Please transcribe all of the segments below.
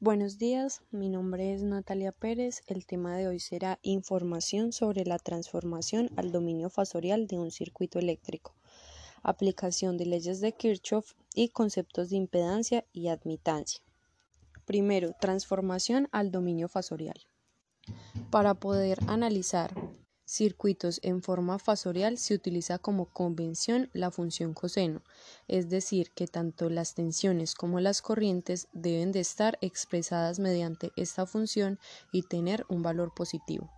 Buenos días, mi nombre es Natalia Pérez. El tema de hoy será información sobre la transformación al dominio fasorial de un circuito eléctrico, aplicación de leyes de Kirchhoff y conceptos de impedancia y admitancia. Primero, transformación al dominio fasorial. Para poder analizar circuitos en forma fasorial se utiliza como convención la función coseno, es decir, que tanto las tensiones como las corrientes deben de estar expresadas mediante esta función y tener un valor positivo.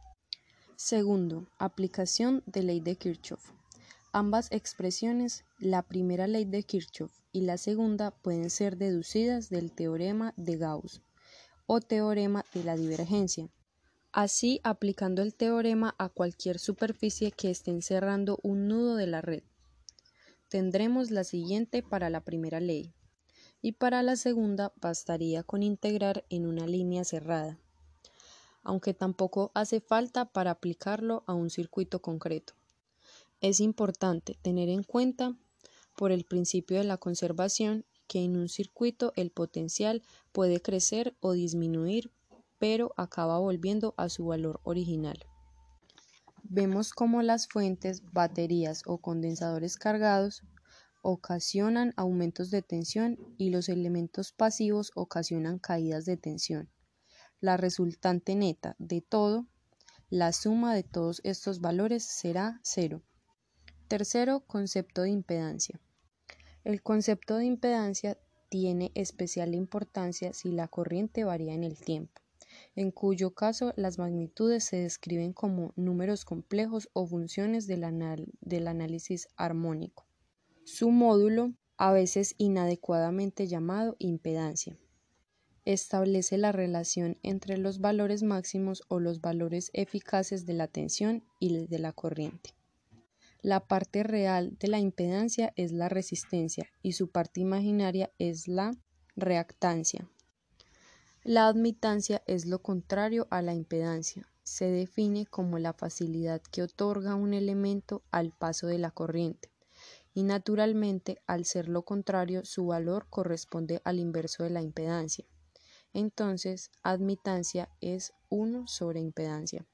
Segundo, aplicación de ley de Kirchhoff. Ambas expresiones, la primera ley de Kirchhoff y la segunda, pueden ser deducidas del teorema de Gauss o teorema de la divergencia así aplicando el teorema a cualquier superficie que esté encerrando un nudo de la red. Tendremos la siguiente para la primera ley, y para la segunda bastaría con integrar en una línea cerrada, aunque tampoco hace falta para aplicarlo a un circuito concreto. Es importante tener en cuenta, por el principio de la conservación, que en un circuito el potencial puede crecer o disminuir pero acaba volviendo a su valor original. Vemos cómo las fuentes, baterías o condensadores cargados ocasionan aumentos de tensión y los elementos pasivos ocasionan caídas de tensión. La resultante neta de todo, la suma de todos estos valores será cero. Tercero, concepto de impedancia. El concepto de impedancia tiene especial importancia si la corriente varía en el tiempo en cuyo caso las magnitudes se describen como números complejos o funciones del, análisis armónico. Su módulo, a veces inadecuadamente llamado impedancia, establece la relación entre los valores máximos o los valores eficaces de la tensión y de la corriente. La parte real de la impedancia es la resistencia y su parte imaginaria es la reactancia. La admitancia es lo contrario a la impedancia. Se define como la facilidad que otorga un elemento al paso de la corriente y naturalmente al ser lo contrario su valor corresponde al inverso de la impedancia. Entonces, admitancia es 1 sobre impedancia.